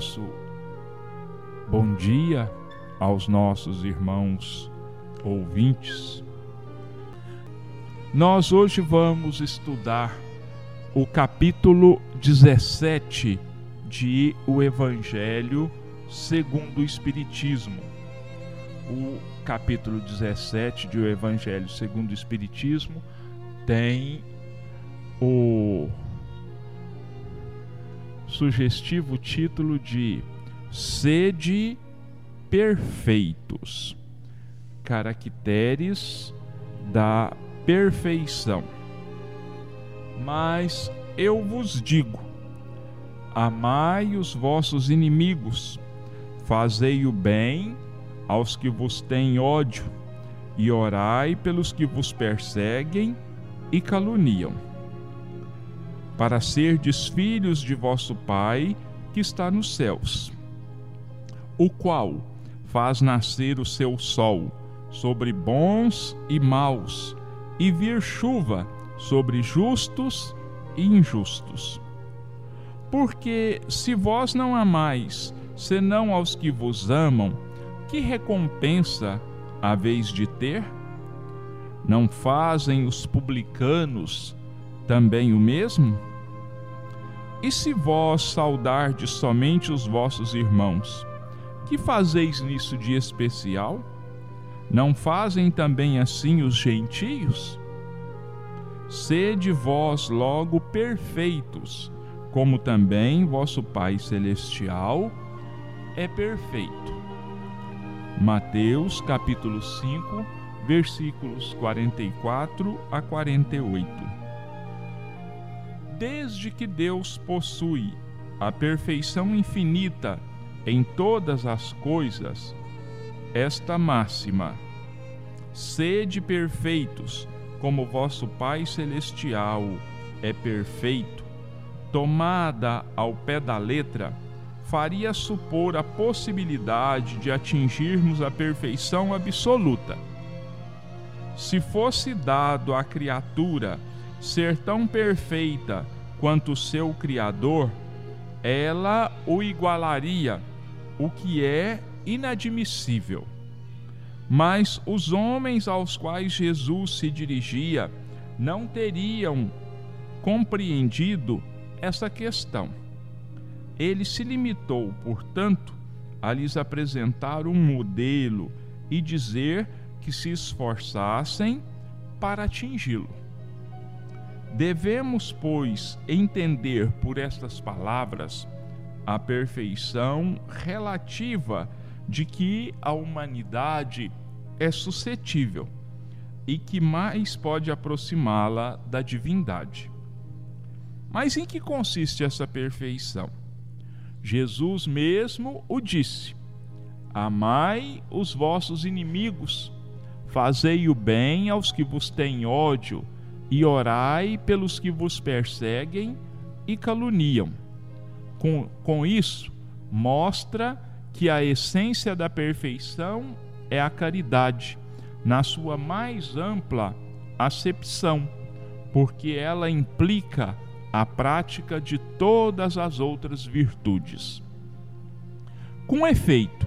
nosso bom dia aos nossos irmãos ouvintes. Nós hoje vamos estudar o capítulo 17 de O Evangelho segundo o Espiritismo. O capítulo 17 de O Evangelho segundo o Espiritismo tem o sugestivo título de Sede Perfeitos Caracteres da Perfeição. Mas eu vos digo: amai os vossos inimigos, fazei o bem aos que vos têm ódio, e orai pelos que vos perseguem e caluniam para serdes filhos de vosso Pai que está nos céus, o qual faz nascer o seu sol sobre bons e maus, e vir chuva sobre justos e injustos. Porque se vós não amais, senão aos que vos amam, que recompensa haveis de ter? Não fazem os publicanos também o mesmo? E se vós saudardes somente os vossos irmãos, que fazeis nisso de especial? Não fazem também assim os gentios? Sede vós logo perfeitos, como também vosso Pai Celestial é perfeito. Mateus capítulo 5, versículos 44 a 48 desde que Deus possui a perfeição infinita em todas as coisas, esta máxima: sede perfeitos, como vosso Pai Celestial é perfeito, tomada ao pé da letra, faria supor a possibilidade de atingirmos a perfeição absoluta. Se fosse dado à criatura ser tão perfeita quanto seu Criador, ela o igualaria, o que é inadmissível. Mas os homens aos quais Jesus se dirigia não teriam compreendido essa questão. Ele se limitou, portanto, a lhes apresentar um modelo e dizer que se esforçassem para atingi-lo. Devemos, pois, entender por estas palavras a perfeição relativa de que a humanidade é suscetível e que mais pode aproximá-la da divindade. Mas em que consiste essa perfeição? Jesus mesmo o disse: Amai os vossos inimigos, fazei o bem aos que vos têm ódio e orai pelos que vos perseguem e caluniam. Com, com isso, mostra que a essência da perfeição é a caridade, na sua mais ampla acepção, porque ela implica a prática de todas as outras virtudes. Com efeito,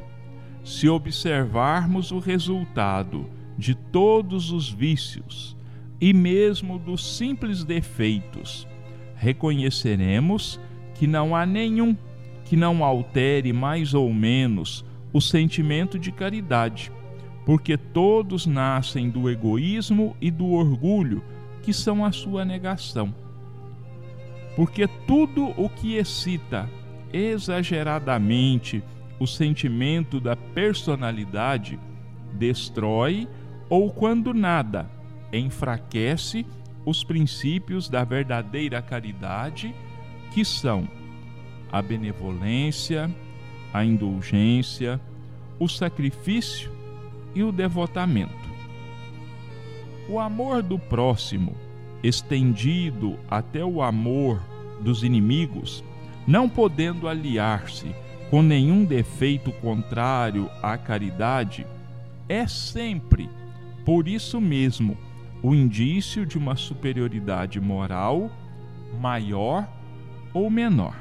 se observarmos o resultado de todos os vícios, e mesmo dos simples defeitos, reconheceremos que não há nenhum que não altere mais ou menos o sentimento de caridade, porque todos nascem do egoísmo e do orgulho, que são a sua negação. Porque tudo o que excita exageradamente o sentimento da personalidade destrói ou, quando nada, enfraquece os princípios da verdadeira caridade, que são a benevolência, a indulgência, o sacrifício e o devotamento. O amor do próximo, estendido até o amor dos inimigos, não podendo aliar-se com nenhum defeito contrário à caridade, é sempre, por isso mesmo, o indício de uma superioridade moral maior ou menor.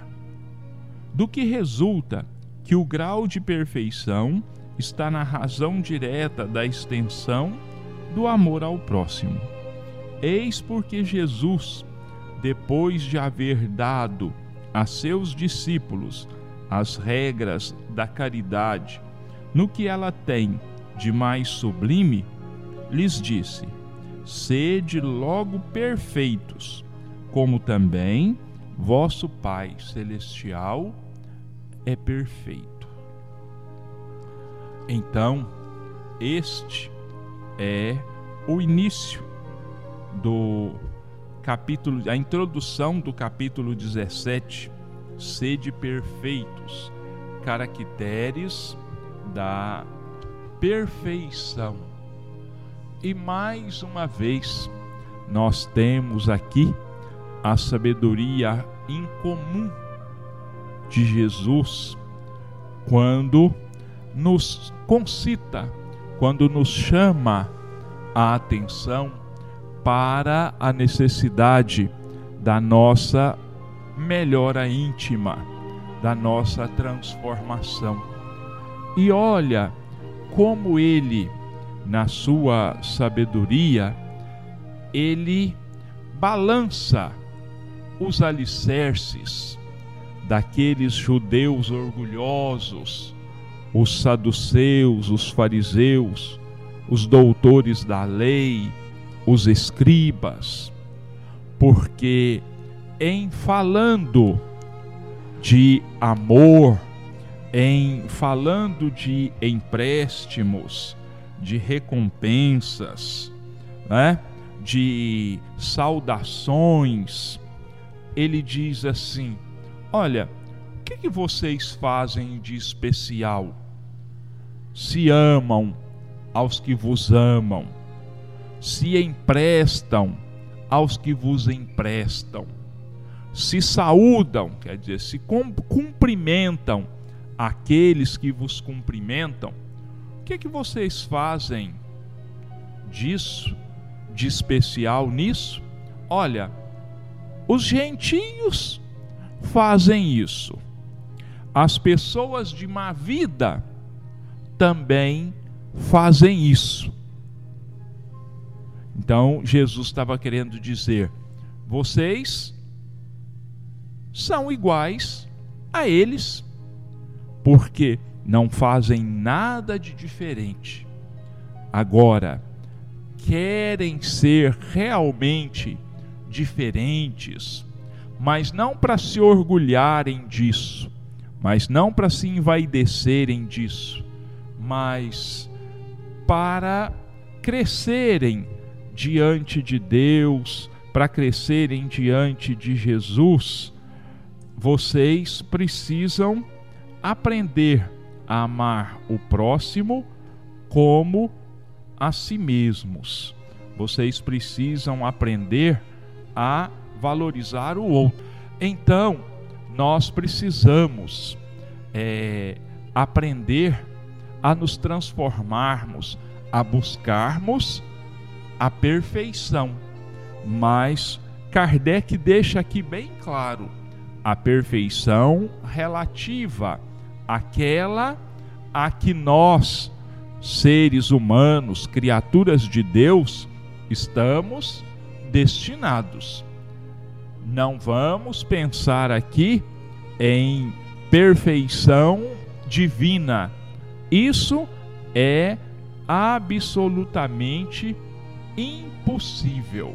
do que resulta que o grau de perfeição está na razão direta da extensão do amor ao próximo. Eis porque Jesus, depois de haver dado a seus discípulos as regras da caridade, no que ela tem de mais sublime, lhes disse: Sede logo perfeitos, como também vosso Pai celestial é perfeito. Então, este é o início do capítulo, a introdução do capítulo 17, sede perfeitos, caracteres da perfeição. E mais uma vez, nós temos aqui a sabedoria incomum de Jesus quando nos concita, quando nos chama a atenção para a necessidade da nossa melhora íntima, da nossa transformação. E olha como ele, na sua sabedoria, ele balança os alicerces daqueles judeus orgulhosos, os saduceus, os fariseus, os doutores da lei, os escribas, porque em falando de amor, em falando de empréstimos, de recompensas, né? de saudações, ele diz assim: Olha, o que, que vocês fazem de especial? Se amam aos que vos amam, se emprestam aos que vos emprestam, se saúdam, quer dizer, se cumprimentam aqueles que vos cumprimentam. Que, que vocês fazem disso, de especial nisso? Olha, os gentios fazem isso. As pessoas de má vida também fazem isso. Então, Jesus estava querendo dizer: vocês são iguais a eles, porque não fazem nada de diferente. Agora, querem ser realmente diferentes, mas não para se orgulharem disso, mas não para se envaidecerem disso, mas para crescerem diante de Deus, para crescerem diante de Jesus, vocês precisam aprender amar o próximo como a si mesmos. Vocês precisam aprender a valorizar o outro. Então, nós precisamos é, aprender a nos transformarmos, a buscarmos a perfeição. Mas Kardec deixa aqui bem claro a perfeição relativa àquela a que nós, seres humanos, criaturas de Deus, estamos destinados não vamos pensar aqui em perfeição divina. Isso é absolutamente impossível.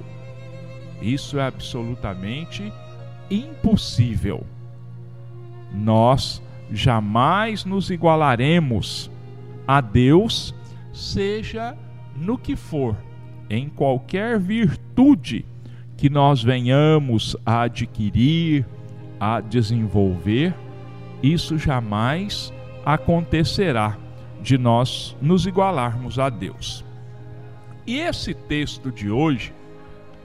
Isso é absolutamente impossível. Nós jamais nos igualaremos a Deus, seja no que for, em qualquer virtude que nós venhamos a adquirir, a desenvolver, isso jamais acontecerá de nós nos igualarmos a Deus. E esse texto de hoje,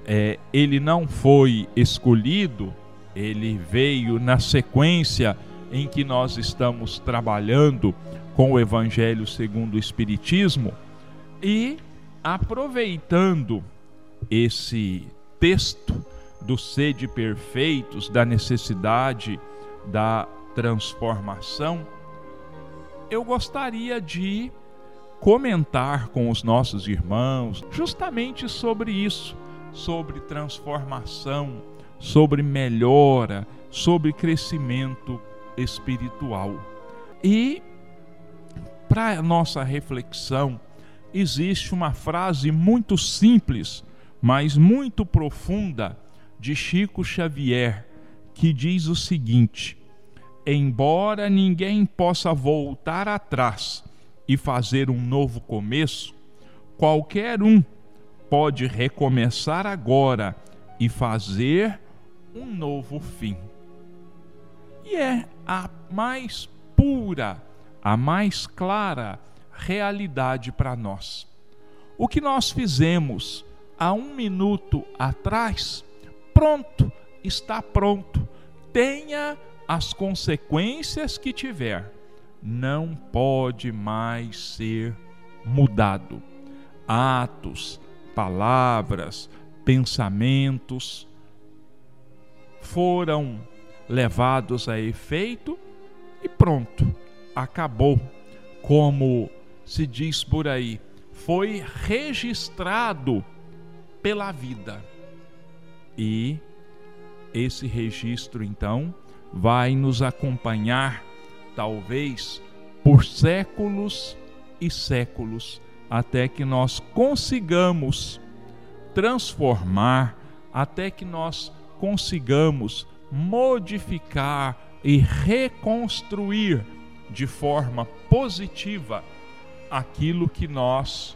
é, ele não foi escolhido, ele veio na sequência em que nós estamos trabalhando com o Evangelho segundo o Espiritismo e aproveitando esse texto do sede perfeitos, da necessidade da transformação, eu gostaria de comentar com os nossos irmãos justamente sobre isso, sobre transformação, sobre melhora, sobre crescimento espiritual. E para nossa reflexão, existe uma frase muito simples, mas muito profunda de Chico Xavier, que diz o seguinte: Embora ninguém possa voltar atrás e fazer um novo começo, qualquer um pode recomeçar agora e fazer um novo fim. E é a mais pura, a mais clara realidade para nós. O que nós fizemos há um minuto atrás, pronto, está pronto. Tenha as consequências que tiver, não pode mais ser mudado. Atos, palavras, pensamentos foram levados a efeito e pronto, acabou. Como se diz por aí, foi registrado pela vida. E esse registro, então, vai nos acompanhar, talvez, por séculos e séculos, até que nós consigamos transformar, até que nós consigamos modificar e reconstruir de forma positiva aquilo que nós,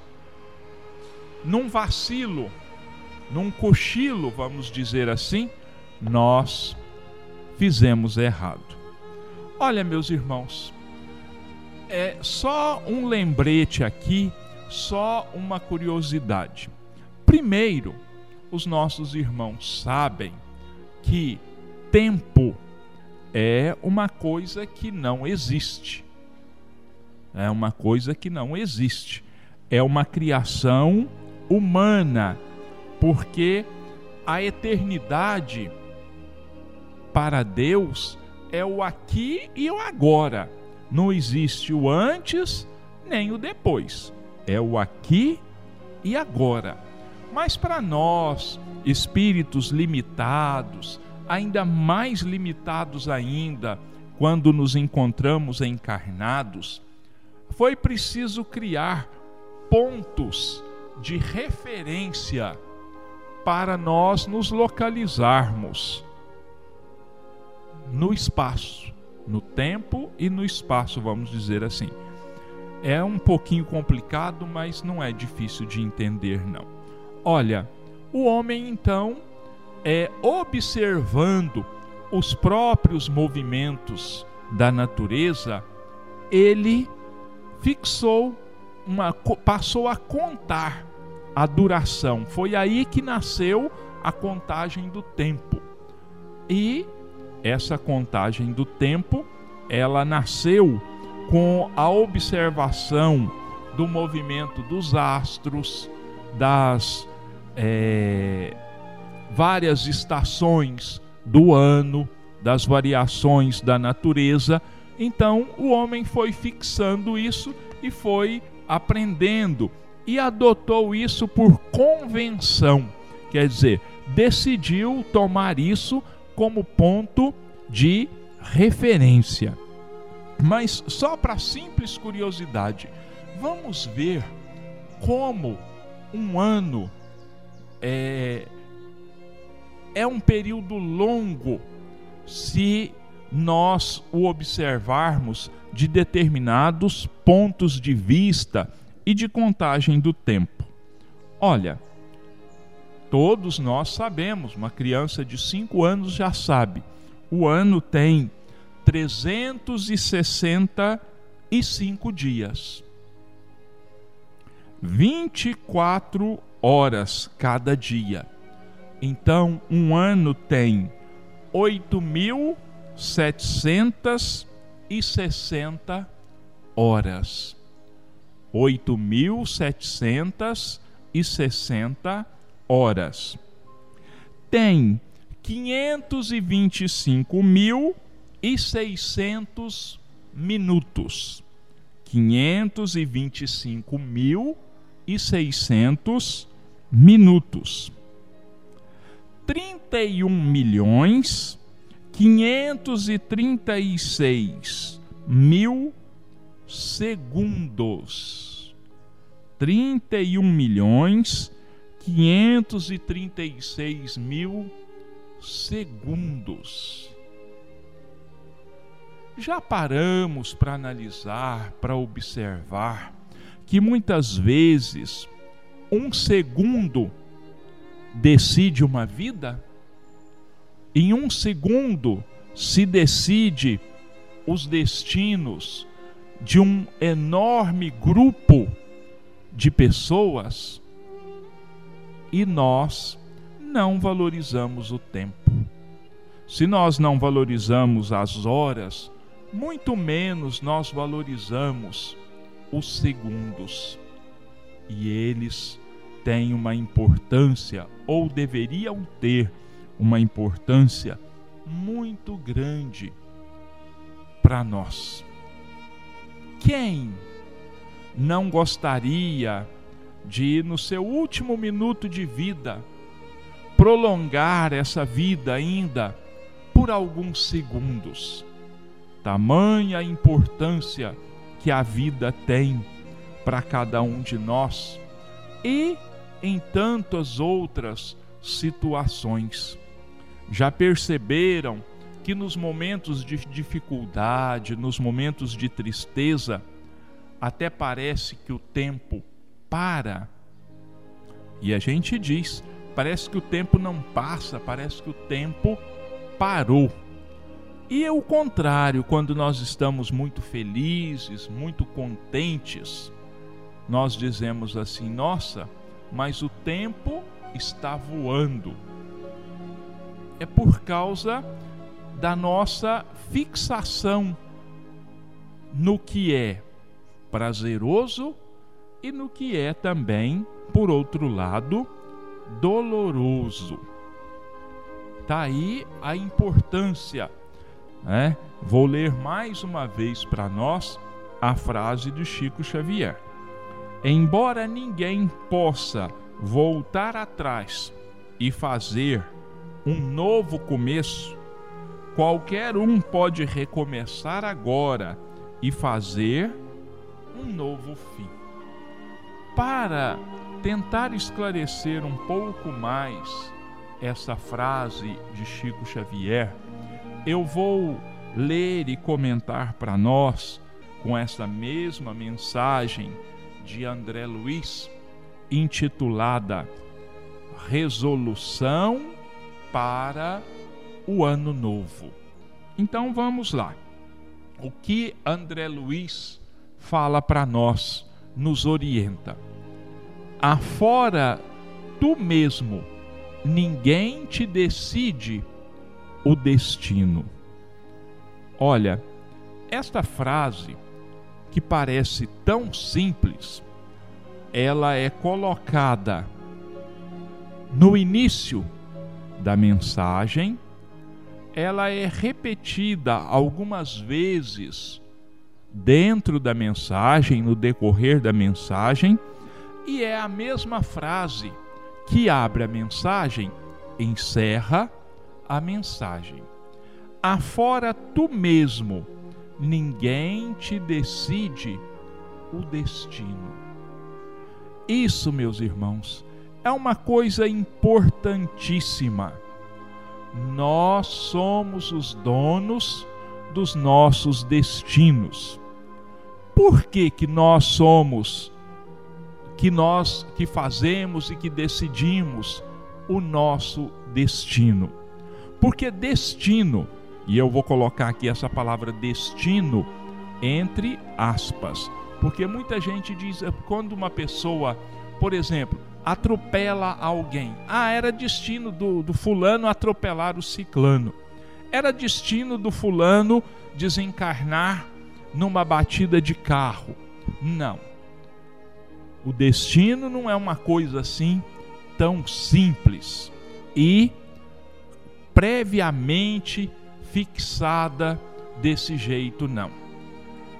num vacilo, num cochilo, vamos dizer assim, nós fizemos errado. Olha, meus irmãos, é só um lembrete aqui, só uma curiosidade. Primeiro, os nossos irmãos sabem que tempo é uma coisa que não existe é uma coisa que não existe. É uma criação humana, porque a eternidade para Deus é o aqui e o agora. Não existe o antes nem o depois. É o aqui e agora. Mas para nós, espíritos limitados, ainda mais limitados ainda, quando nos encontramos encarnados, foi preciso criar pontos de referência para nós nos localizarmos no espaço, no tempo e no espaço, vamos dizer assim. É um pouquinho complicado, mas não é difícil de entender não. Olha, o homem então é observando os próprios movimentos da natureza, ele fixou uma passou a contar a duração. Foi aí que nasceu a contagem do tempo. E essa contagem do tempo, ela nasceu com a observação do movimento dos astros, das é, várias estações do ano, das variações da natureza então o homem foi fixando isso e foi aprendendo e adotou isso por convenção, quer dizer, decidiu tomar isso como ponto de referência. Mas só para simples curiosidade, vamos ver como um ano é, é um período longo se nós o observarmos de determinados pontos de vista e de contagem do tempo. Olha, todos nós sabemos, uma criança de 5 anos já sabe, o ano tem 365 dias. 24 horas cada dia. Então, um ano tem 8 mil 760 horas. 8.760 horas. Tem 525 mil e 600 minutos. 525 mil e 600 minutos. 31 milhões 536 mil segundos. 31 milhões 536 mil segundos. Já paramos para analisar, para observar que muitas vezes um segundo decide uma vida? Em um segundo se decide os destinos de um enorme grupo de pessoas e nós não valorizamos o tempo. Se nós não valorizamos as horas, muito menos nós valorizamos os segundos. E eles têm uma importância, ou deveriam ter uma importância muito grande para nós. Quem não gostaria de, no seu último minuto de vida, prolongar essa vida ainda por alguns segundos? Tamanha importância que a vida tem para cada um de nós e em tantas outras situações. Já perceberam que nos momentos de dificuldade, nos momentos de tristeza, até parece que o tempo para. E a gente diz, parece que o tempo não passa, parece que o tempo parou. E é o contrário, quando nós estamos muito felizes, muito contentes, nós dizemos assim: nossa, mas o tempo está voando é por causa da nossa fixação no que é prazeroso e no que é também, por outro lado, doloroso. Tá aí a importância, né? Vou ler mais uma vez para nós a frase de Chico Xavier. Embora ninguém possa voltar atrás e fazer um novo começo, qualquer um pode recomeçar agora e fazer um novo fim. Para tentar esclarecer um pouco mais essa frase de Chico Xavier, eu vou ler e comentar para nós com essa mesma mensagem de André Luiz, intitulada Resolução para o ano novo. Então vamos lá. O que André Luiz fala para nós, nos orienta. Afora tu mesmo, ninguém te decide o destino. Olha, esta frase, que parece tão simples, ela é colocada no início da mensagem, ela é repetida algumas vezes dentro da mensagem, no decorrer da mensagem, e é a mesma frase que abre a mensagem, encerra a mensagem. Afora tu mesmo, ninguém te decide o destino. Isso, meus irmãos, é uma coisa importantíssima. Nós somos os donos dos nossos destinos. Por que que nós somos que nós que fazemos e que decidimos o nosso destino? Porque destino, e eu vou colocar aqui essa palavra destino entre aspas, porque muita gente diz quando uma pessoa, por exemplo, atropela alguém. Ah, era destino do, do fulano atropelar o ciclano. Era destino do fulano desencarnar numa batida de carro. Não. O destino não é uma coisa assim tão simples e previamente fixada desse jeito, não.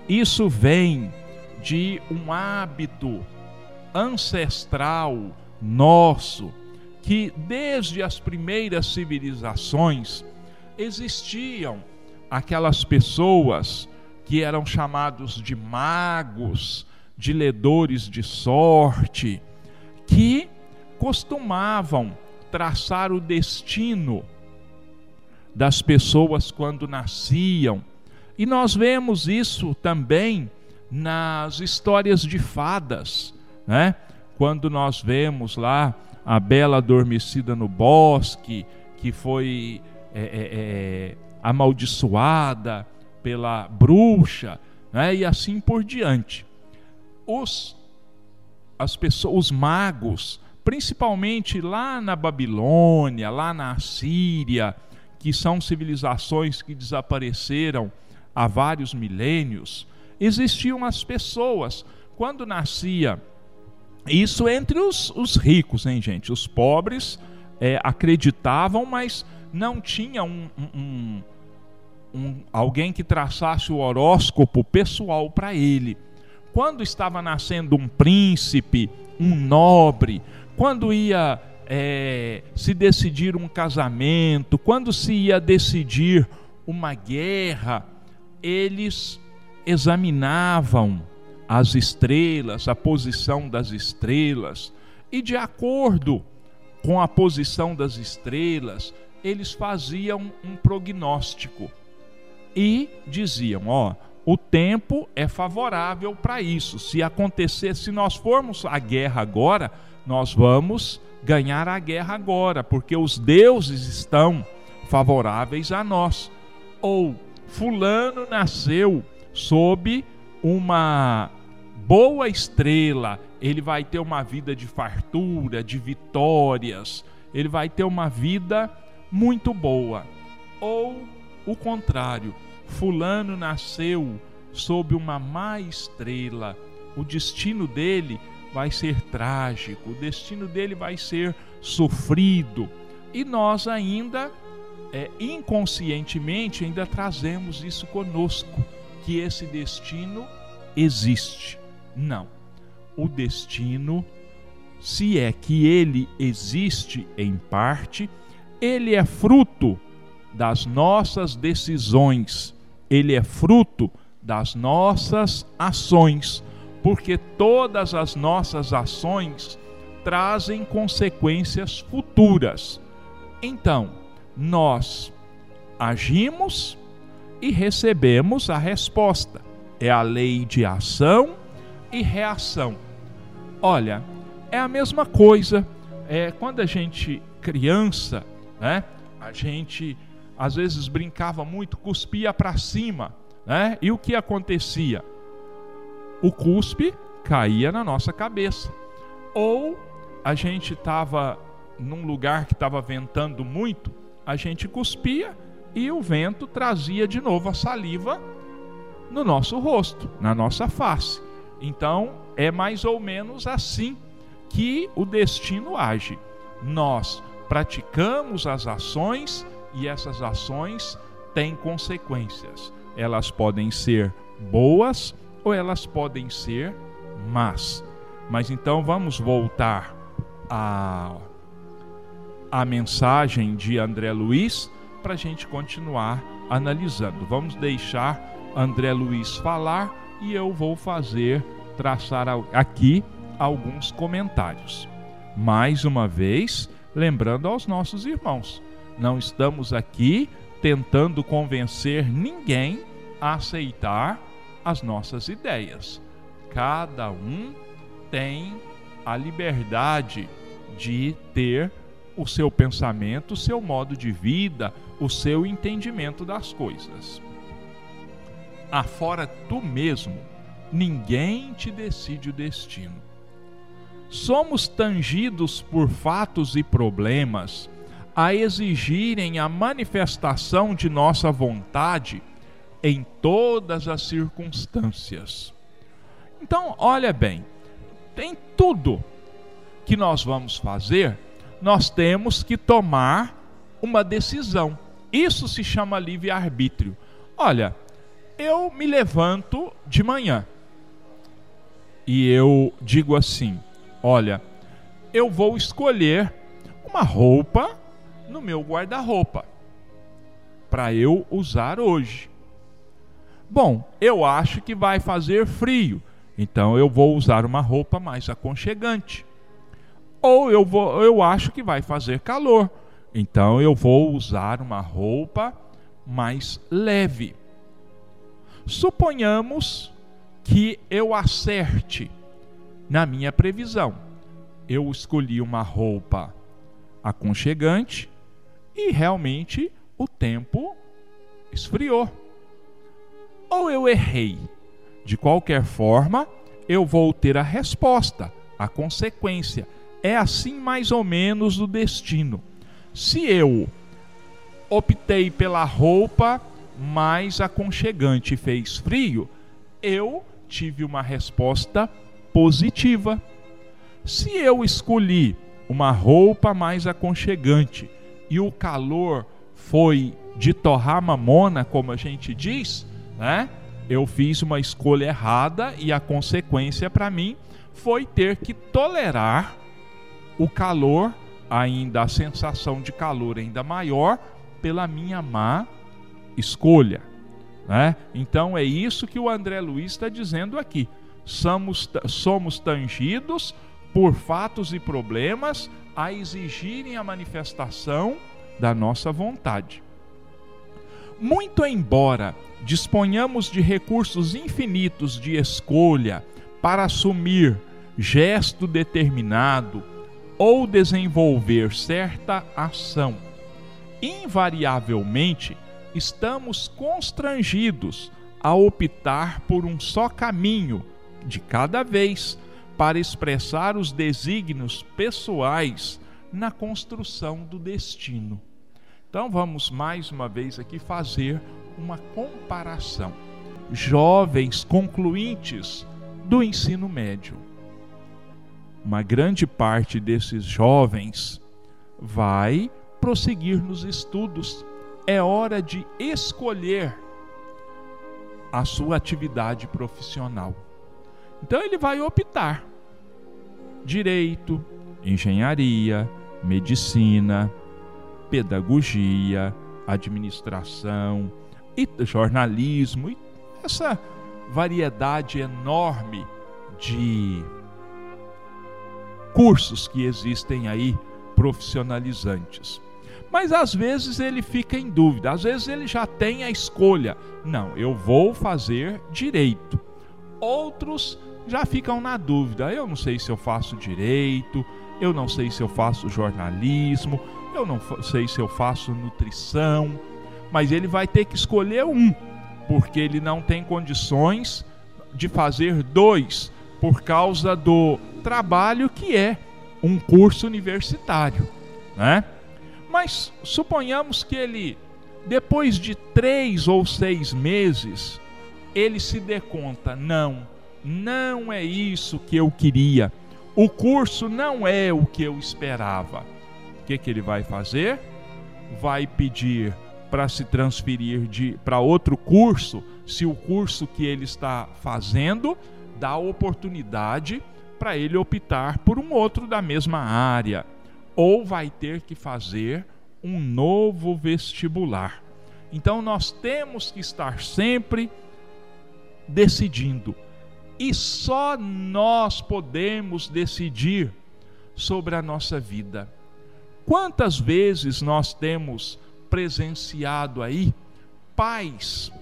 Isso vem de um hábito ancestral nosso que desde as primeiras civilizações existiam aquelas pessoas que eram chamados de magos, de ledores de sorte, que costumavam traçar o destino das pessoas quando nasciam. E nós vemos isso também nas histórias de fadas, né? Quando nós vemos lá a bela adormecida no bosque, que foi é, é, é, amaldiçoada pela bruxa, né? e assim por diante. Os, as pessoas, os magos, principalmente lá na Babilônia, lá na Assíria, que são civilizações que desapareceram há vários milênios, existiam as pessoas. Quando nascia, isso entre os, os ricos, hein, gente? Os pobres é, acreditavam, mas não tinha um, um, um, alguém que traçasse o horóscopo pessoal para ele. Quando estava nascendo um príncipe, um nobre, quando ia é, se decidir um casamento, quando se ia decidir uma guerra, eles examinavam as estrelas, a posição das estrelas, e de acordo com a posição das estrelas, eles faziam um prognóstico e diziam: ó, o tempo é favorável para isso. Se acontecer, se nós formos à guerra agora, nós vamos ganhar a guerra agora, porque os deuses estão favoráveis a nós. Ou Fulano nasceu sob uma boa estrela, ele vai ter uma vida de fartura, de vitórias, ele vai ter uma vida muito boa. Ou o contrário, Fulano nasceu sob uma má estrela, o destino dele vai ser trágico, o destino dele vai ser sofrido. E nós ainda, é, inconscientemente, ainda trazemos isso conosco, que esse destino existe. Não. O destino, se é que ele existe em parte, ele é fruto das nossas decisões, ele é fruto das nossas ações porque todas as nossas ações trazem consequências futuras. Então, nós agimos e recebemos a resposta. É a lei de ação e reação. Olha, é a mesma coisa. É quando a gente criança, né? A gente às vezes brincava muito, cuspia para cima, né? E o que acontecia? O cuspe caía na nossa cabeça. Ou a gente estava num lugar que estava ventando muito, a gente cuspia e o vento trazia de novo a saliva no nosso rosto, na nossa face. Então, é mais ou menos assim que o destino age. Nós praticamos as ações e essas ações têm consequências. Elas podem ser boas ou elas podem ser más. Mas então vamos voltar à, à mensagem de André Luiz para a gente continuar analisando. Vamos deixar André Luiz falar e eu vou fazer, traçar aqui alguns comentários. Mais uma vez, lembrando aos nossos irmãos, não estamos aqui tentando convencer ninguém a aceitar as nossas ideias. Cada um tem a liberdade de ter o seu pensamento, o seu modo de vida, o seu entendimento das coisas. Afora tu mesmo, ninguém te decide o destino. Somos tangidos por fatos e problemas a exigirem a manifestação de nossa vontade em todas as circunstâncias. Então, olha bem, tem tudo que nós vamos fazer, nós temos que tomar uma decisão. Isso se chama livre-arbítrio. Olha, eu me levanto de manhã e eu digo assim: olha, eu vou escolher uma roupa no meu guarda-roupa para eu usar hoje. Bom, eu acho que vai fazer frio, então eu vou usar uma roupa mais aconchegante. Ou eu vou, eu acho que vai fazer calor, então eu vou usar uma roupa mais leve. Suponhamos que eu acerte na minha previsão. Eu escolhi uma roupa aconchegante e realmente o tempo esfriou. Ou eu errei. De qualquer forma, eu vou ter a resposta, a consequência. É assim mais ou menos o destino. Se eu optei pela roupa mais aconchegante e fez frio, eu tive uma resposta positiva. Se eu escolhi uma roupa mais aconchegante e o calor foi de torrar mamona, como a gente diz, né? Eu fiz uma escolha errada e a consequência para mim foi ter que tolerar o calor, ainda a sensação de calor ainda maior pela minha má escolha. Né? Então é isso que o André Luiz está dizendo aqui. Somos, somos tangidos por fatos e problemas a exigirem a manifestação da nossa vontade. Muito embora disponhamos de recursos infinitos de escolha para assumir gesto determinado ou desenvolver certa ação, invariavelmente estamos constrangidos a optar por um só caminho de cada vez para expressar os desígnios pessoais na construção do destino. Então vamos mais uma vez aqui fazer uma comparação. Jovens concluintes do ensino médio. Uma grande parte desses jovens vai prosseguir nos estudos é hora de escolher a sua atividade profissional. Então ele vai optar direito, engenharia, medicina, pedagogia, administração, e jornalismo, e essa variedade enorme de cursos que existem aí profissionalizantes. Mas às vezes ele fica em dúvida, às vezes ele já tem a escolha. Não, eu vou fazer direito. Outros já ficam na dúvida. Eu não sei se eu faço direito, eu não sei se eu faço jornalismo, eu não sei se eu faço nutrição, mas ele vai ter que escolher um, porque ele não tem condições de fazer dois por causa do trabalho que é um curso universitário, né? Mas suponhamos que ele, depois de três ou seis meses, ele se dê conta: não, não é isso que eu queria. O curso não é o que eu esperava. Que, que ele vai fazer? Vai pedir para se transferir para outro curso, se o curso que ele está fazendo dá oportunidade para ele optar por um outro da mesma área ou vai ter que fazer um novo vestibular. Então nós temos que estar sempre decidindo. E só nós podemos decidir sobre a nossa vida. Quantas vezes nós temos presenciado aí pais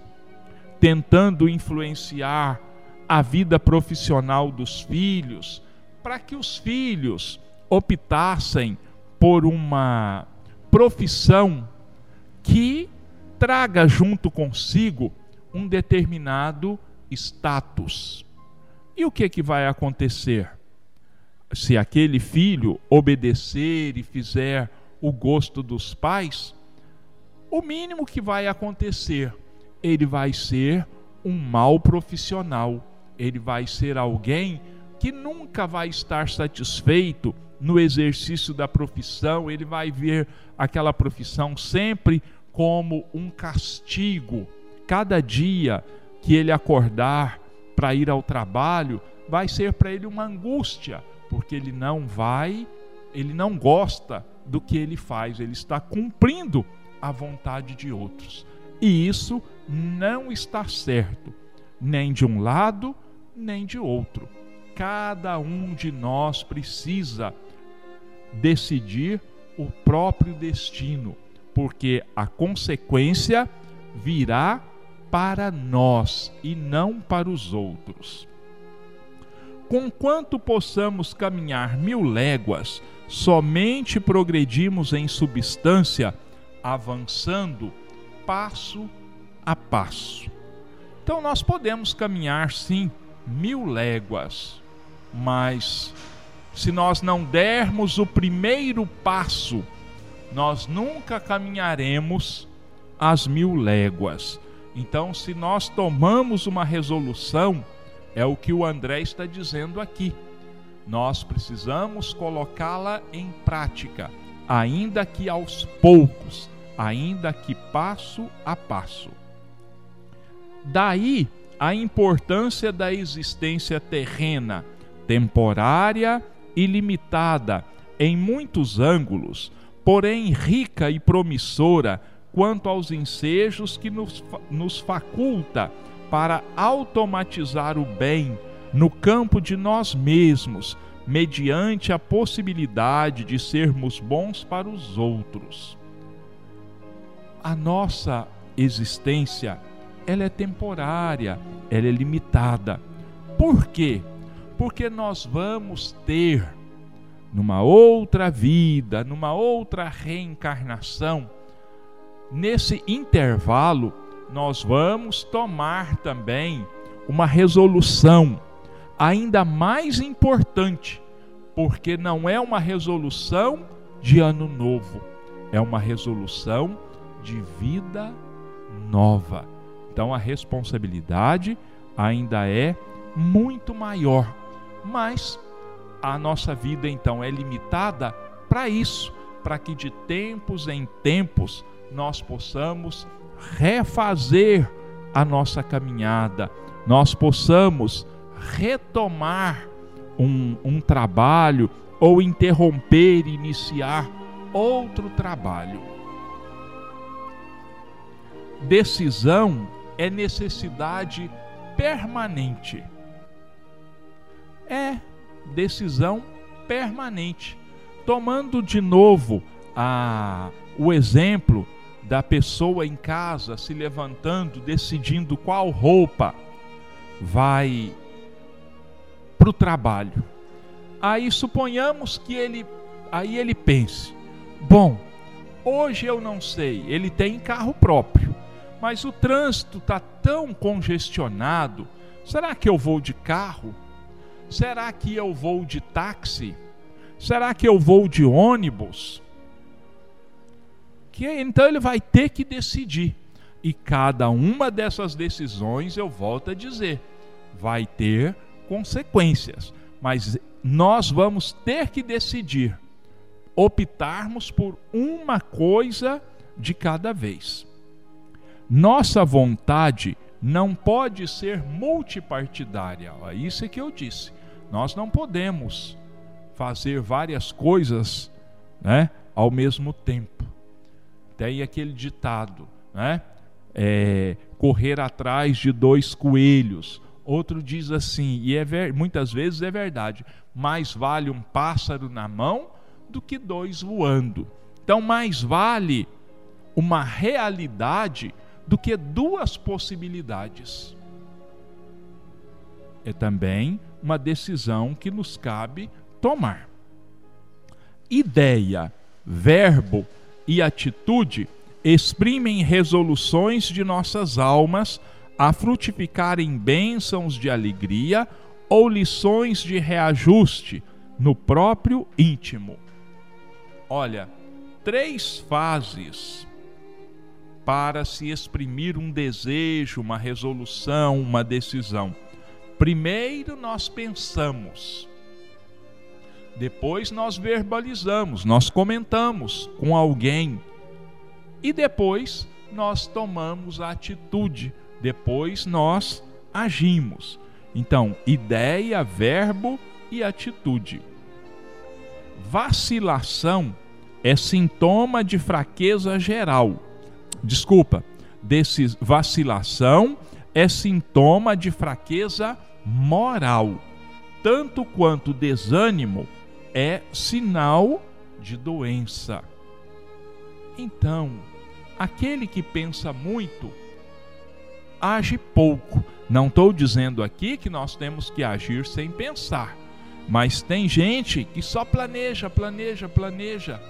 tentando influenciar a vida profissional dos filhos, para que os filhos optassem por uma profissão que traga junto consigo um determinado status. E o que, que vai acontecer? Se aquele filho obedecer e fizer o gosto dos pais, o mínimo que vai acontecer, ele vai ser um mau profissional, ele vai ser alguém que nunca vai estar satisfeito no exercício da profissão, ele vai ver aquela profissão sempre como um castigo. Cada dia que ele acordar para ir ao trabalho vai ser para ele uma angústia, porque ele não vai, ele não gosta do que ele faz, ele está cumprindo a vontade de outros. E isso não está certo, nem de um lado, nem de outro. Cada um de nós precisa decidir o próprio destino, porque a consequência virá para nós e não para os outros. Conquanto possamos caminhar mil léguas, somente progredimos em substância, avançando passo a passo. Então, nós podemos caminhar sim mil léguas, mas se nós não dermos o primeiro passo, nós nunca caminharemos as mil léguas. Então, se nós tomamos uma resolução, é o que o André está dizendo aqui. Nós precisamos colocá-la em prática, ainda que aos poucos, ainda que passo a passo. Daí a importância da existência terrena, temporária e limitada em muitos ângulos, porém rica e promissora quanto aos ensejos que nos, nos faculta para automatizar o bem no campo de nós mesmos, mediante a possibilidade de sermos bons para os outros. A nossa existência, ela é temporária, ela é limitada. Por quê? Porque nós vamos ter numa outra vida, numa outra reencarnação, nesse intervalo, nós vamos tomar também uma resolução ainda mais importante, porque não é uma resolução de ano novo, é uma resolução de vida nova. Então a responsabilidade ainda é muito maior, mas a nossa vida então é limitada para isso, para que de tempos em tempos nós possamos refazer a nossa caminhada, nós possamos retomar um, um trabalho ou interromper e iniciar outro trabalho. Decisão é necessidade permanente. É decisão permanente. Tomando de novo a, o exemplo da pessoa em casa se levantando, decidindo qual roupa vai para o trabalho. Aí suponhamos que ele, aí ele pense: bom, hoje eu não sei, ele tem carro próprio, mas o trânsito está tão congestionado. Será que eu vou de carro? Será que eu vou de táxi? Será que eu vou de ônibus? Que então ele vai ter que decidir. E cada uma dessas decisões, eu volto a dizer, vai ter consequências, mas nós vamos ter que decidir optarmos por uma coisa de cada vez. Nossa vontade não pode ser multipartidária. Isso é que eu disse. Nós não podemos fazer várias coisas né, ao mesmo tempo. Tem aquele ditado, né? É, correr atrás de dois coelhos. Outro diz assim, e é ver, muitas vezes é verdade: mais vale um pássaro na mão do que dois voando. Então, mais vale uma realidade do que duas possibilidades. É também uma decisão que nos cabe tomar. Ideia, verbo e atitude exprimem resoluções de nossas almas a frutificarem bênçãos de alegria ou lições de reajuste no próprio íntimo. Olha, três fases para se exprimir um desejo, uma resolução, uma decisão. Primeiro nós pensamos, depois nós verbalizamos, nós comentamos com alguém e depois nós tomamos a atitude, depois nós agimos. Então, ideia, verbo e atitude. Vacilação é sintoma de fraqueza geral. Desculpa, vacilação é sintoma de fraqueza moral, tanto quanto desânimo é sinal de doença. Então, aquele que pensa muito age pouco. Não estou dizendo aqui que nós temos que agir sem pensar, mas tem gente que só planeja, planeja, planeja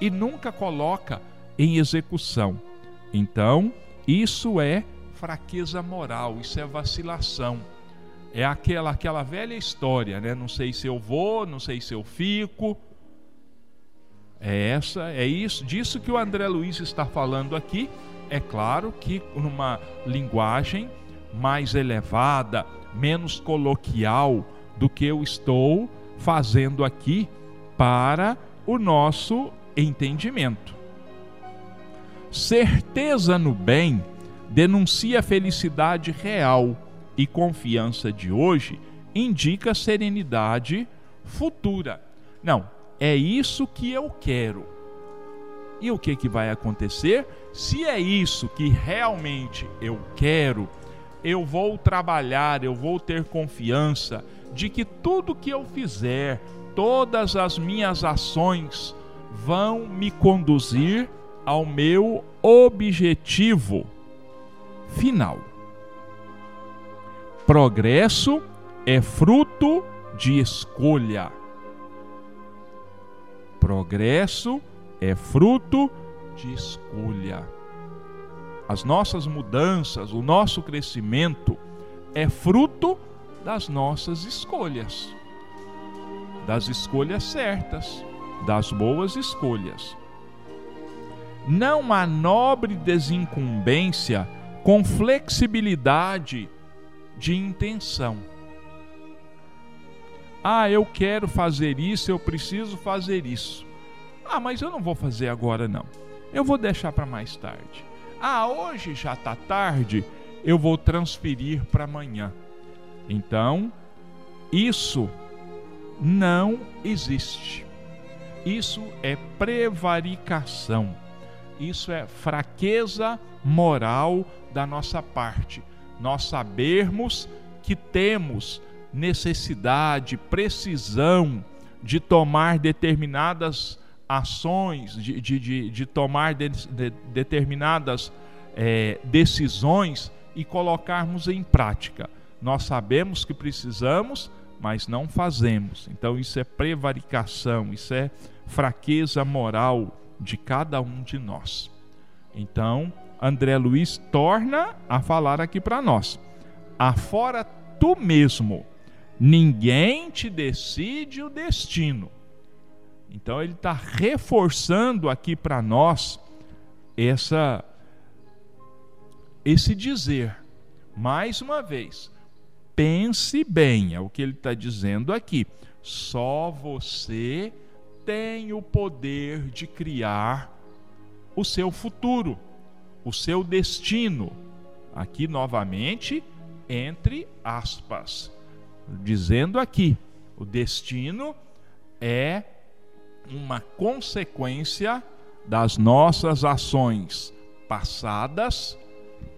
e nunca coloca em execução. Então, isso é fraqueza moral, isso é vacilação. É aquela aquela velha história, né? Não sei se eu vou, não sei se eu fico. É essa, é isso, disso que o André Luiz está falando aqui. É claro que numa linguagem mais elevada, menos coloquial do que eu estou fazendo aqui para o nosso entendimento. Certeza no bem denuncia a felicidade real e confiança de hoje indica serenidade futura. Não, é isso que eu quero. E o que, que vai acontecer? Se é isso que realmente eu quero, eu vou trabalhar, eu vou ter confiança de que tudo que eu fizer, todas as minhas ações vão me conduzir ao meu objetivo final. Progresso é fruto de escolha. Progresso é fruto de escolha. As nossas mudanças, o nosso crescimento é fruto das nossas escolhas, das escolhas certas, das boas escolhas. Não há nobre desincumbência com flexibilidade de intenção. Ah, eu quero fazer isso, eu preciso fazer isso. Ah, mas eu não vou fazer agora não. Eu vou deixar para mais tarde. Ah, hoje já está tarde, eu vou transferir para amanhã. Então, isso não existe. Isso é prevaricação. Isso é fraqueza moral da nossa parte. Nós sabermos que temos necessidade, precisão de tomar determinadas ações, de, de, de, de tomar de, de, determinadas é, decisões e colocarmos em prática. Nós sabemos que precisamos, mas não fazemos. Então, isso é prevaricação, isso é fraqueza moral de cada um de nós. Então, André Luiz torna a falar aqui para nós. Afora tu mesmo, ninguém te decide o destino. Então ele está reforçando aqui para nós essa esse dizer. Mais uma vez, pense bem, é o que ele está dizendo aqui. Só você tem o poder de criar o seu futuro o seu destino. Aqui novamente, entre aspas, dizendo aqui, o destino é uma consequência das nossas ações passadas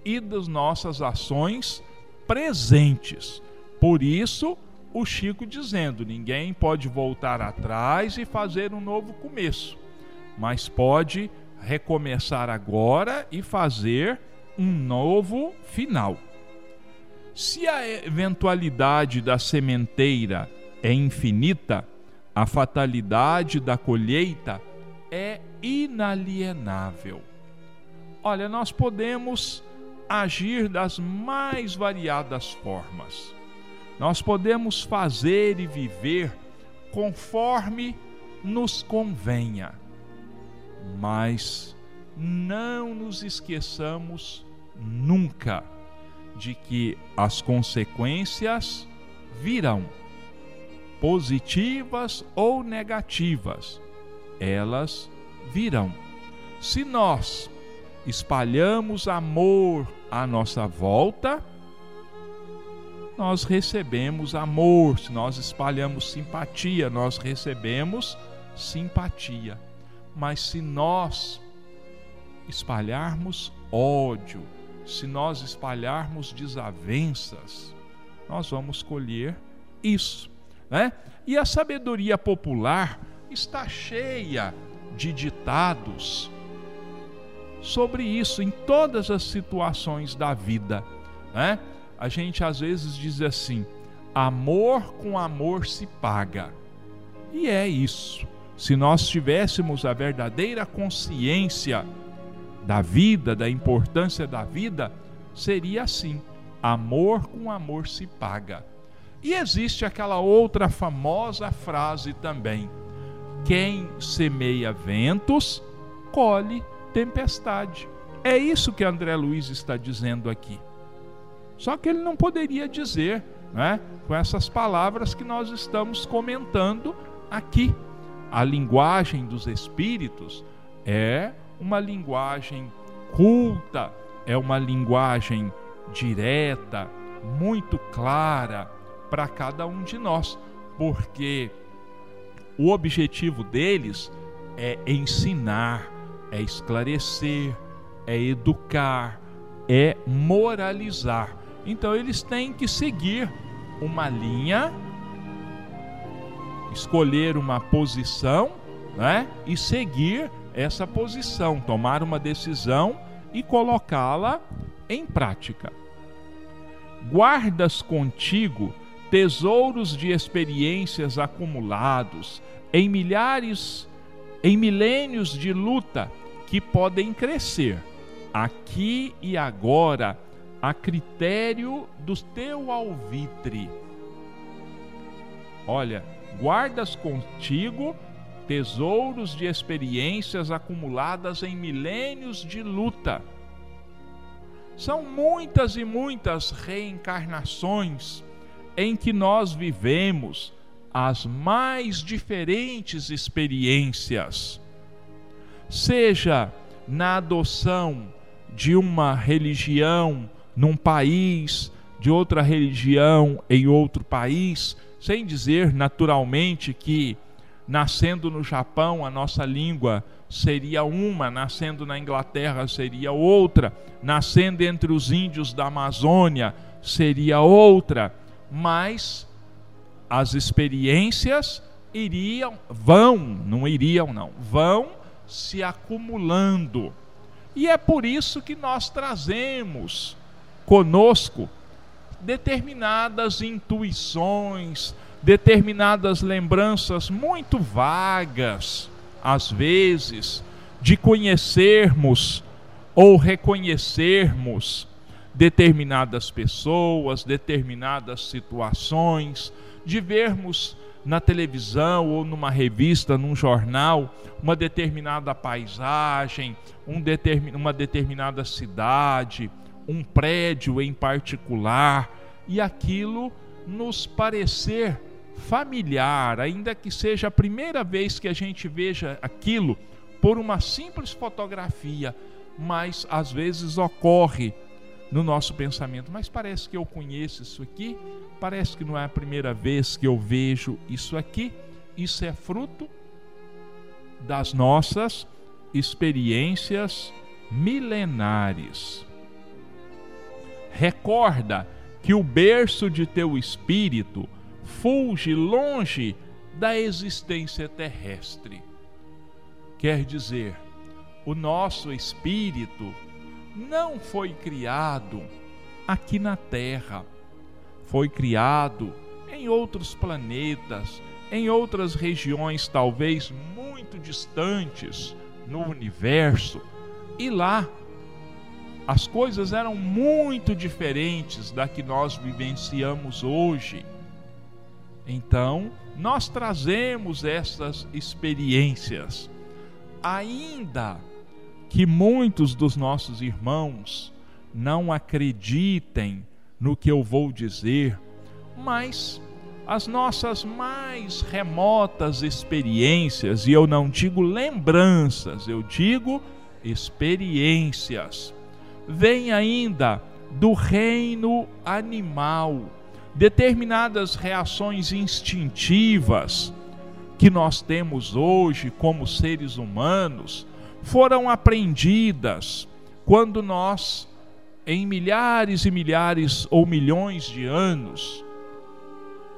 e das nossas ações presentes. Por isso, o Chico dizendo: ninguém pode voltar atrás e fazer um novo começo, mas pode recomeçar agora e fazer um novo final. Se a eventualidade da sementeira é infinita, a fatalidade da colheita é inalienável. Olha, nós podemos agir das mais variadas formas. Nós podemos fazer e viver conforme nos convenha mas não nos esqueçamos nunca de que as consequências virão, positivas ou negativas, elas virão. Se nós espalhamos amor à nossa volta, nós recebemos amor. Se nós espalhamos simpatia, nós recebemos simpatia. Mas se nós espalharmos ódio, se nós espalharmos desavenças, nós vamos colher isso, né? E a sabedoria popular está cheia de ditados sobre isso em todas as situações da vida, né? A gente às vezes diz assim: amor com amor se paga. E é isso. Se nós tivéssemos a verdadeira consciência da vida, da importância da vida, seria assim: amor com amor se paga. E existe aquela outra famosa frase também: quem semeia ventos, colhe tempestade. É isso que André Luiz está dizendo aqui. Só que ele não poderia dizer, né, com essas palavras que nós estamos comentando aqui. A linguagem dos espíritos é uma linguagem culta, é uma linguagem direta, muito clara para cada um de nós, porque o objetivo deles é ensinar, é esclarecer, é educar, é moralizar. Então eles têm que seguir uma linha, escolher uma posição, né? E seguir essa posição, tomar uma decisão e colocá-la em prática. Guardas contigo tesouros de experiências acumulados em milhares, em milênios de luta que podem crescer aqui e agora a critério do teu alvitre. Olha, guardas contigo tesouros de experiências acumuladas em milênios de luta. São muitas e muitas reencarnações em que nós vivemos as mais diferentes experiências, seja na adoção de uma religião num país, de outra religião em outro país, sem dizer naturalmente que nascendo no Japão a nossa língua seria uma, nascendo na Inglaterra seria outra, nascendo entre os índios da Amazônia seria outra, mas as experiências iriam, vão, não iriam não, vão se acumulando. E é por isso que nós trazemos conosco determinadas intuições, determinadas lembranças muito vagas, às vezes, de conhecermos ou reconhecermos determinadas pessoas, determinadas situações, de vermos na televisão ou numa revista, num jornal, uma determinada paisagem, um determin, uma determinada cidade, um prédio em particular, e aquilo nos parecer familiar, ainda que seja a primeira vez que a gente veja aquilo por uma simples fotografia, mas às vezes ocorre no nosso pensamento, mas parece que eu conheço isso aqui, parece que não é a primeira vez que eu vejo isso aqui. Isso é fruto das nossas experiências milenares. Recorda que o berço de teu espírito fulge longe da existência terrestre. Quer dizer, o nosso espírito não foi criado aqui na Terra, foi criado em outros planetas, em outras regiões talvez muito distantes no universo, e lá as coisas eram muito diferentes da que nós vivenciamos hoje. Então, nós trazemos essas experiências, ainda que muitos dos nossos irmãos não acreditem no que eu vou dizer, mas as nossas mais remotas experiências, e eu não digo lembranças, eu digo experiências. Vem ainda do reino animal, determinadas reações instintivas que nós temos hoje como seres humanos foram aprendidas quando nós, em milhares e milhares ou milhões de anos,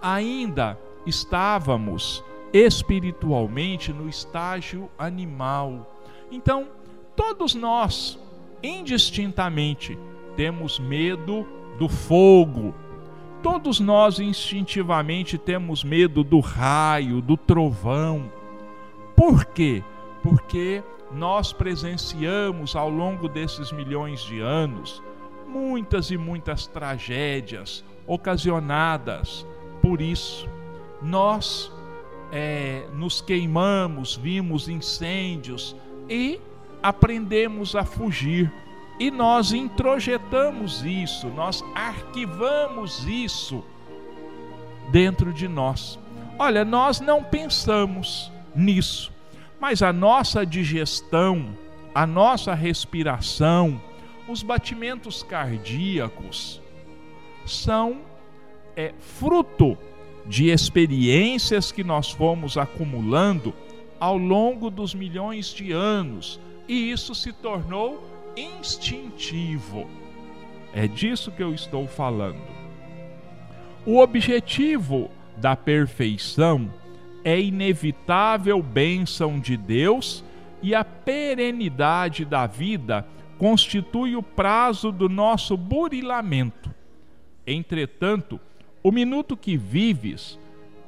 ainda estávamos espiritualmente no estágio animal. Então, todos nós, indistintamente, temos medo do fogo. Todos nós instintivamente temos medo do raio, do trovão. Por quê? Porque nós presenciamos ao longo desses milhões de anos muitas e muitas tragédias ocasionadas por isso. Nós é, nos queimamos, vimos incêndios e aprendemos a fugir. E nós introjetamos isso, nós arquivamos isso dentro de nós. Olha, nós não pensamos nisso, mas a nossa digestão, a nossa respiração, os batimentos cardíacos são é, fruto de experiências que nós fomos acumulando ao longo dos milhões de anos e isso se tornou instintivo. É disso que eu estou falando. O objetivo da perfeição é inevitável bênção de Deus e a perenidade da vida constitui o prazo do nosso burilamento. Entretanto, o minuto que vives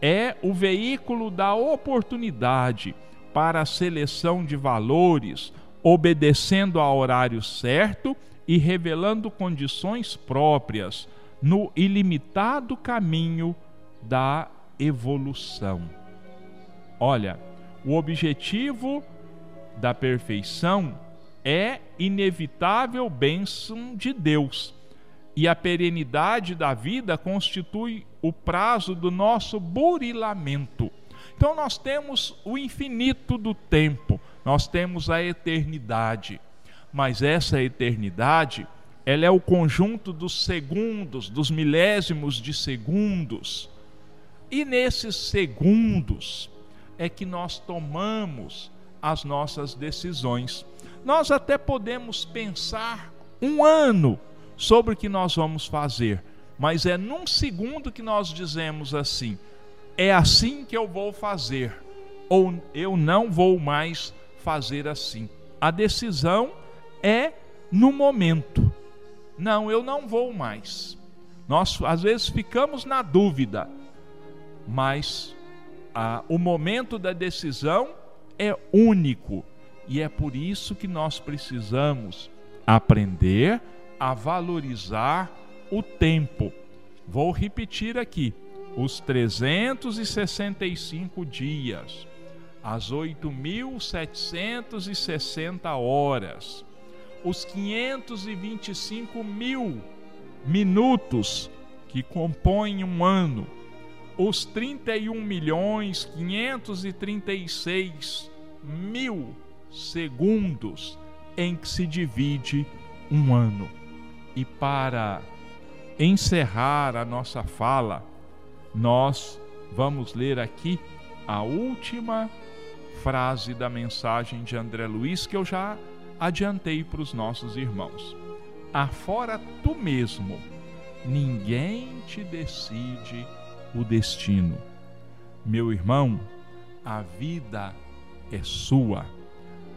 é o veículo da oportunidade para a seleção de valores, obedecendo ao horário certo e revelando condições próprias no ilimitado caminho da evolução. Olha, o objetivo da perfeição é inevitável bênção de Deus e a perenidade da vida constitui o prazo do nosso burilamento. Então nós temos o infinito do tempo, nós temos a eternidade. Mas essa eternidade, ela é o conjunto dos segundos, dos milésimos de segundos. E nesses segundos é que nós tomamos as nossas decisões. Nós até podemos pensar um ano sobre o que nós vamos fazer, mas é num segundo que nós dizemos assim: é assim que eu vou fazer, ou eu não vou mais fazer assim. A decisão é no momento. Não, eu não vou mais. Nós às vezes ficamos na dúvida, mas ah, o momento da decisão é único e é por isso que nós precisamos aprender a valorizar o tempo. Vou repetir aqui: os 365 dias, as 8.760 horas, os 525 mil minutos que compõem um ano, os 31 milhões 536 mil segundos em que se divide um ano. E para encerrar a nossa fala, nós vamos ler aqui a última frase da mensagem de André Luiz que eu já adiantei para os nossos irmãos. Afora tu mesmo, ninguém te decide o destino. Meu irmão, a vida é sua,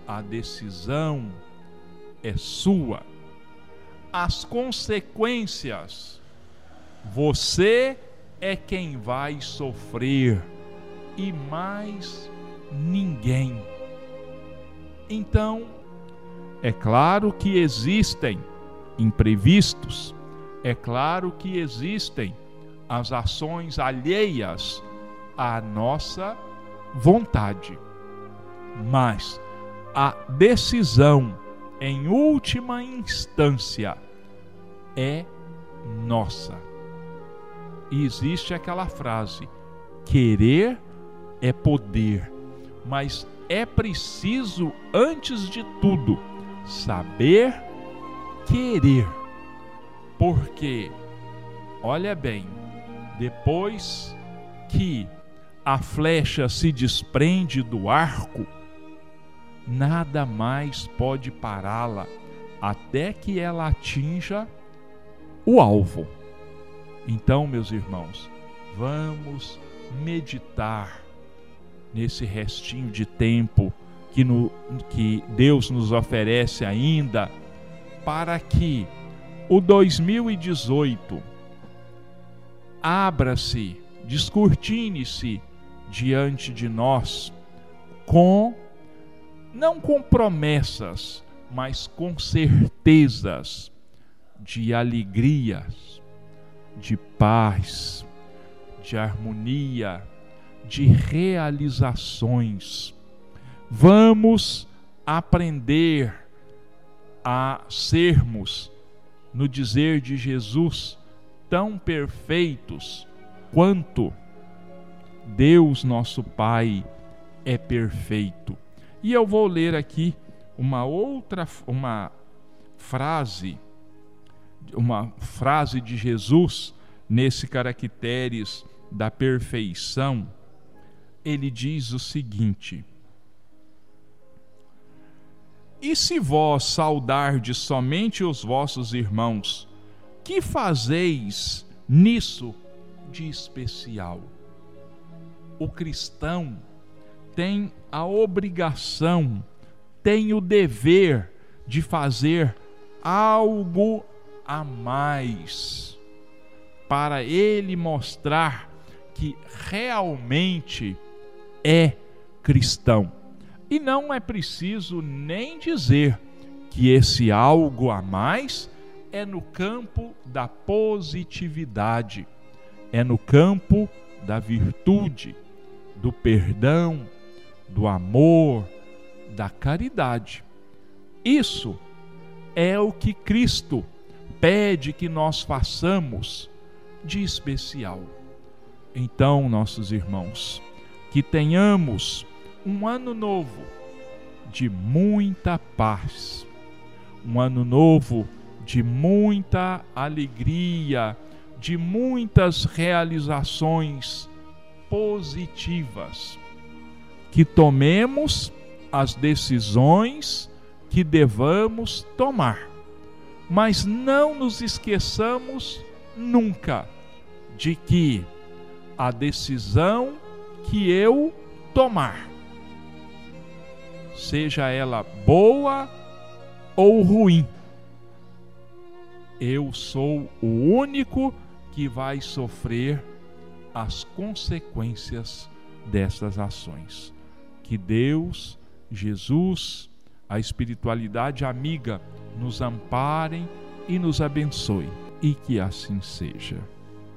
a decisão é sua as consequências, você é quem vai sofrer e mais ninguém. Então, é claro que existem imprevistos, é claro que existem as ações alheias à nossa vontade, mas a decisão em última instância, é nossa. E existe aquela frase: querer é poder, mas é preciso, antes de tudo, saber querer. Porque, olha bem, depois que a flecha se desprende do arco, nada mais pode pará-la até que ela atinja o alvo. Então, meus irmãos, vamos meditar nesse restinho de tempo que, no, que Deus nos oferece ainda, para que o 2018 abra-se, descortine-se diante de nós com não com promessas, mas com certezas de alegrias, de paz, de harmonia, de realizações. Vamos aprender a sermos, no dizer de Jesus, tão perfeitos quanto Deus nosso Pai é perfeito. E eu vou ler aqui uma outra uma frase uma frase de Jesus nesse caracteres da perfeição. Ele diz o seguinte: E se vós saudardes somente os vossos irmãos, que fazeis nisso de especial? O cristão tem a obrigação, tem o dever de fazer algo a mais para ele mostrar que realmente é cristão. E não é preciso nem dizer que esse algo a mais é no campo da positividade, é no campo da virtude, do perdão, do amor, da caridade. Isso é o que Cristo pede que nós façamos de especial. Então, nossos irmãos, que tenhamos um ano novo de muita paz, um ano novo de muita alegria, de muitas realizações positivas que tomemos as decisões que devamos tomar. Mas não nos esqueçamos nunca de que a decisão que eu tomar, seja ela boa ou ruim, eu sou o único que vai sofrer as consequências dessas ações que Deus, Jesus, a espiritualidade amiga nos amparem e nos abençoe, e que assim seja.